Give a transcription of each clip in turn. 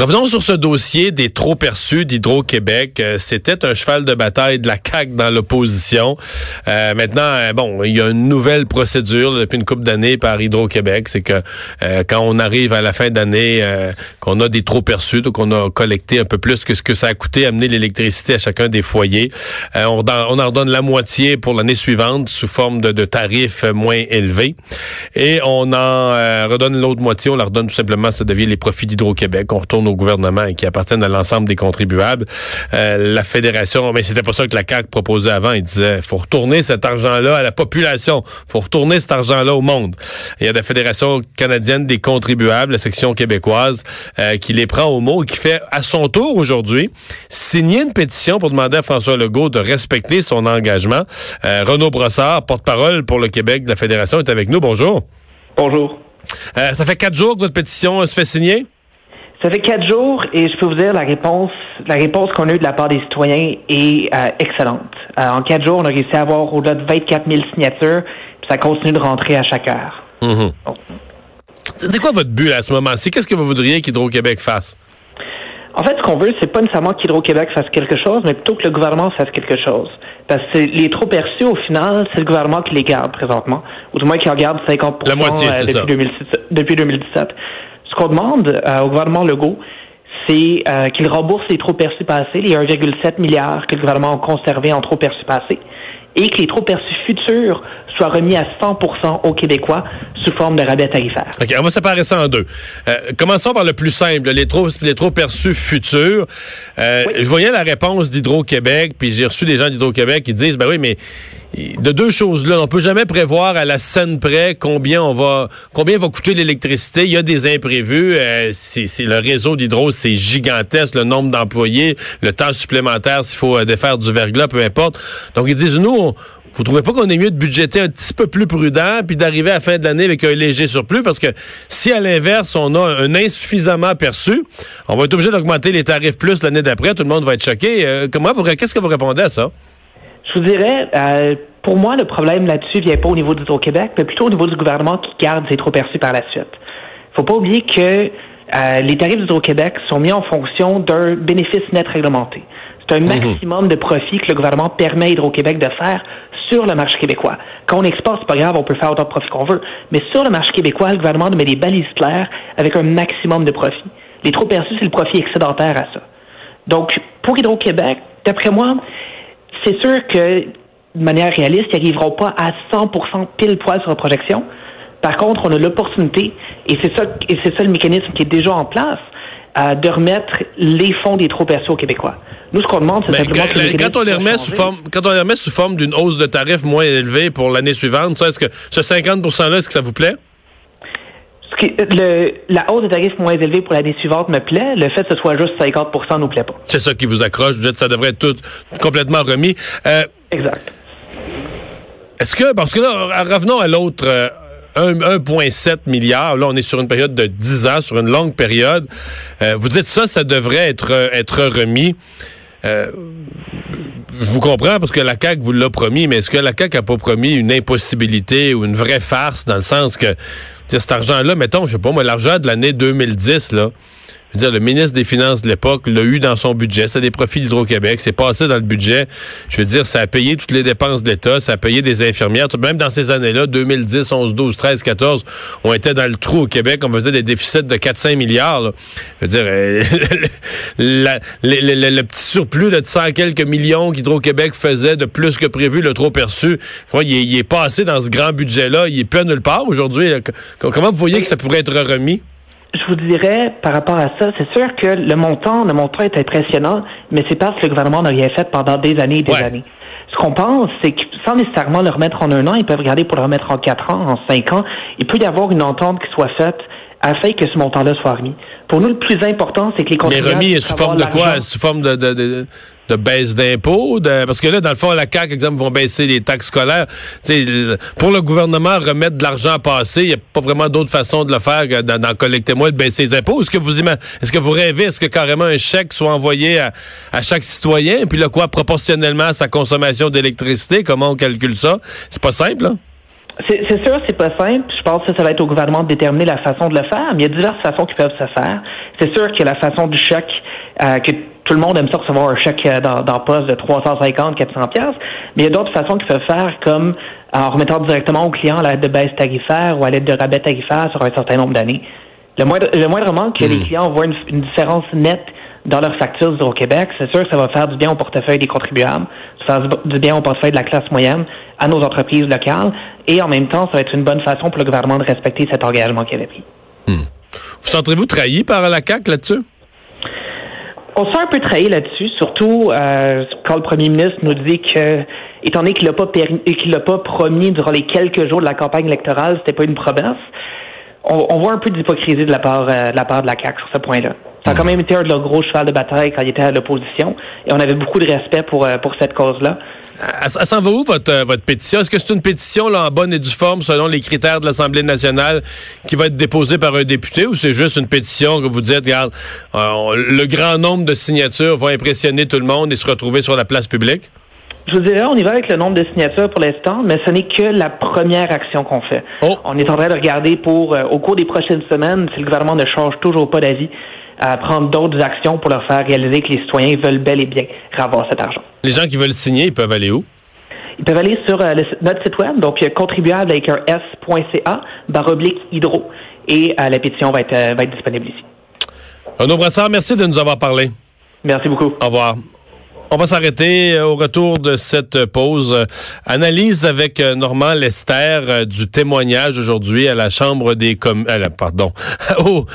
Revenons sur ce dossier des trop perçus d'Hydro-Québec. Euh, c'était un cheval de bataille de la CAQ dans l'opposition. Euh, maintenant, euh, bon, il y a une nouvelle procédure depuis une couple d'années par Hydro-Québec. C'est que quand on arrive à la fin d'année, qu'on a des trop perçus, donc on a collecté un peu plus que ce que ça a coûté amener l'électricité à chacun des foyers. on, on, en redonne la moitié pour l'année suivante sous forme de, de, tarifs moins élevés. Et on en redonne l'autre moitié, on la redonne tout simplement, ça devient les profits d'Hydro-Québec. On retourne au gouvernement et qui appartiennent à l'ensemble des contribuables. Euh, la fédération, mais c'était pas ça que la CAQ proposait avant. Il disait, faut retourner cet argent-là à la population. faut retourner cet argent-là au monde. Il y a la Fédération canadienne des contribuables, la section québécoise, euh, qui les prend au mot et qui fait à son tour aujourd'hui signer une pétition pour demander à François Legault de respecter son engagement. Euh, Renaud Brossard, porte-parole pour le Québec de la Fédération, est avec nous. Bonjour. Bonjour. ça fait quatre jours que votre pétition se fait signer? Ça fait quatre jours et je peux vous dire la réponse, la réponse qu'on a eue de la part des citoyens est euh, excellente. Euh, en quatre jours, on a réussi à avoir au-delà de 24 000 signatures, puis ça continue de rentrer à chaque heure. Mm-hmm. C'est quoi votre but à ce moment-ci? Qu'est-ce que vous voudriez qu'Hydro-Québec fasse? En fait, ce qu'on veut, c'est pas nécessairement qu'Hydro-Québec fasse quelque chose, mais plutôt que le gouvernement fasse quelque chose. Parce que les trop perçus, au final, c'est le gouvernement qui les garde présentement. Ou du moins qui en garde 50 La moitié, euh, depuis, 2017, depuis 2017. Qu'on demande euh, au gouvernement Legault, c'est euh, qu'il rembourse les trop perçus passés, les 1,7 milliards que le gouvernement a conservé en trop perçus passés, et que les trop perçus futurs soient remis à 100% aux Québécois sous forme de rabais tarifaires. OK, on va séparer ça en deux. Euh, commençons par le plus simple, les trop, les trop perçus futurs. Je voyais la réponse d'Hydro-Québec, puis j'ai reçu des gens d'Hydro-Québec qui disent, ben oui, mais de deux choses là. On peut jamais prévoir à la scène près combien on va combien va coûter l'électricité. Il y a des imprévus. Euh, c'est, le réseau d'hydro, c'est gigantesque, le nombre d'employés, le temps supplémentaire s'il faut euh, défaire du verglas, peu importe. Donc ils disent nous, vous trouvez pas qu'on est mieux de budgéter un petit peu plus prudent puis d'arriver à la fin de l'année avec un léger surplus? Parce que si à l'inverse on a un insuffisamment perçu, on va être obligé d'augmenter les tarifs plus l'année d'après, tout le monde va être choqué. Euh, comment qu'est-ce que vous répondez à ça? Je vous dirais, euh, pour moi, le problème là-dessus vient pas au niveau d'Hydro-Québec, mais plutôt au niveau du gouvernement qui garde ses trop perçus par la suite. faut pas oublier que euh, les tarifs d'Hydro-Québec sont mis en fonction d'un bénéfice net réglementé. C'est un mhm. maximum de profit que le gouvernement permet à Hydro-Québec de faire sur le marché québécois. Quand on exporte, c'est pas grave, on peut faire autant de profit qu'on veut. Mais sur le marché québécois, le gouvernement met des balises claires avec un maximum de profit. Les trop perçus, c'est le profit excédentaire à ça. Donc, pour Hydro-Québec, d'après moi, c'est sûr que de manière réaliste, ils n'arriveront pas à 100% pile poil sur la projection. Par contre, on a l'opportunité, et c'est ça, et c'est ça le mécanisme qui est déjà en place, euh, de remettre les fonds des trop aux Québécois. Nous, ce qu'on demande, c'est simplement que, quand on les remet sous forme, quand on les remet sous forme d'une hausse de tarifs moins élevée pour l'année suivante, ça, est-ce que ce 50% là, est-ce que ça vous plaît? Le, la hausse des tarifs moins élevée pour l'année suivante me plaît. Le fait que ce soit juste 50 ne nous plaît pas. C'est ça qui vous accroche. Vous dites que ça devrait être tout complètement remis. Euh, exact. Est-ce que, parce que là, revenons à l'autre. 1,7 euh, milliard. Là, on est sur une période de 10 ans, sur une longue période. Euh, vous dites ça, ça devrait être, être remis. je vous comprends parce que la CAQ vous l'a promis, mais est-ce que la CAQ n'a pas promis une impossibilité ou une vraie farce dans le sens que cet argent-là, mettons, je sais pas moi, l'argent de l'année 2010, là, dire, le ministre des Finances de l'époque l'a eu dans son budget. C'est des profits d'Hydro-Québec. C'est passé dans le budget. Je veux dire, ça a payé toutes les dépenses d'État. Ça a payé des infirmières. Même dans ces années-là, 2010, 11, 12, 13, 14, on était dans le trou au Québec. On faisait des déficits de 4-5 milliards. Je veux dire, euh, le, petit surplus de 100 quelques millions qu'Hydro-Québec faisait de plus que prévu, le trop perçu, il il est passé dans ce grand budget-là. Il est plus à nulle part aujourd'hui. Comment vous voyez que ça pourrait être remis? Je vous dirais, par rapport à ça, c'est sûr que le montant, le montant est impressionnant, mais c'est parce que le gouvernement n'a rien fait pendant des années et des années. Ce qu'on pense, c'est que sans nécessairement le remettre en un an, ils peuvent regarder pour le remettre en quatre ans, en cinq ans. Il peut y avoir une entente qui soit faite afin que ce montant-là soit remis. Pour nous, le plus important, c'est que les Mais remis sous forme de quoi? Sous forme de, de, de, de baisse d'impôts? Parce que là, dans le fond, la CAQ, exemple, vont baisser les taxes scolaires. T'sais, pour le gouvernement, remettre de l'argent à passer, il n'y a pas vraiment d'autre façon de le faire que d'en collecter moins, de baisser les impôts. Est-ce que vous est-ce que vous rêvez, est-ce que carrément un chèque soit envoyé à, à chaque citoyen, puis là, quoi, proportionnellement à sa consommation d'électricité? Comment on calcule ça? C'est pas simple, là? C'est sûr, c'est pas simple. Je pense que ça va être au gouvernement de déterminer la façon de le faire, mais il y a diverses façons qui peuvent se faire. C'est sûr que la façon du chèque, euh, que tout le monde aime ça recevoir un chèque euh, dans, dans poste de 350, 400 pièces, mais il y a d'autres façons qu'ils peuvent faire, comme en remettant directement au client à l'aide de baisse tarifaire ou à l'aide de rabais tarifaire sur un certain nombre d'années. Le moindre, le moindrement que les hmm. clients voient une, une différence nette dans leur facture d'Hydro-Québec, c'est sûr que ça va faire du bien au portefeuille des contribuables, ça va faire du bien au portefeuille de la classe moyenne, à nos entreprises locales, et en même temps, ça va être une bonne façon pour le gouvernement de respecter cet engagement qu'il avait pris. Hmm. Vous sentirez-vous trahi par la CAQ là-dessus? On se sent un peu trahi là-dessus, surtout euh, quand le premier ministre nous dit que, étant donné qu'il n'a pas, pas promis durant les quelques jours de la campagne électorale, c'était pas une promesse, on, voit un peu d'hypocrisie de la part euh, de la part de la CAQ sur ce point-là. Ça a quand même été un de leurs gros cheval de bataille quand il était à l'opposition. Et on avait beaucoup de respect pour, euh, pour cette cause-là. Ça s'en va où, votre, euh, votre pétition? Est-ce que c'est une pétition là, en bonne et due forme selon les critères de l'Assemblée nationale qui va être déposée par un député ou c'est juste une pétition que vous dites, regarde, euh, le grand nombre de signatures va impressionner tout le monde et se retrouver sur la place publique? Je vous dirais, on y va avec le nombre de signatures pour l'instant, mais ce n'est que la première action qu'on fait. Oh. On est en train de regarder pour, au cours des prochaines semaines, si le gouvernement ne change toujours pas d'avis, à prendre d'autres actions pour leur faire réaliser que les citoyens veulent bel et bien avoir cet argent. Les gens qui veulent signer, ils peuvent aller où? Ils peuvent aller sur euh, notre site web, donc contribuable avec un s.ca, baroblique hydro, et euh, la pétition va être, euh, va être disponible ici. Renaud Brassard, merci de nous avoir parlé. Merci beaucoup. Au revoir. On va s'arrêter euh, au retour de cette pause. Analyse avec euh, Normand Lester euh, du témoignage aujourd'hui à la Chambre des com pardon, au,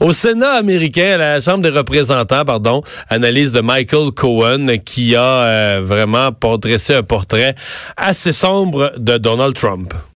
au, Sénat américain, à la Chambre des représentants, pardon. Analyse de Michael Cohen qui a vraiment dressé un portrait assez sombre de Donald Trump.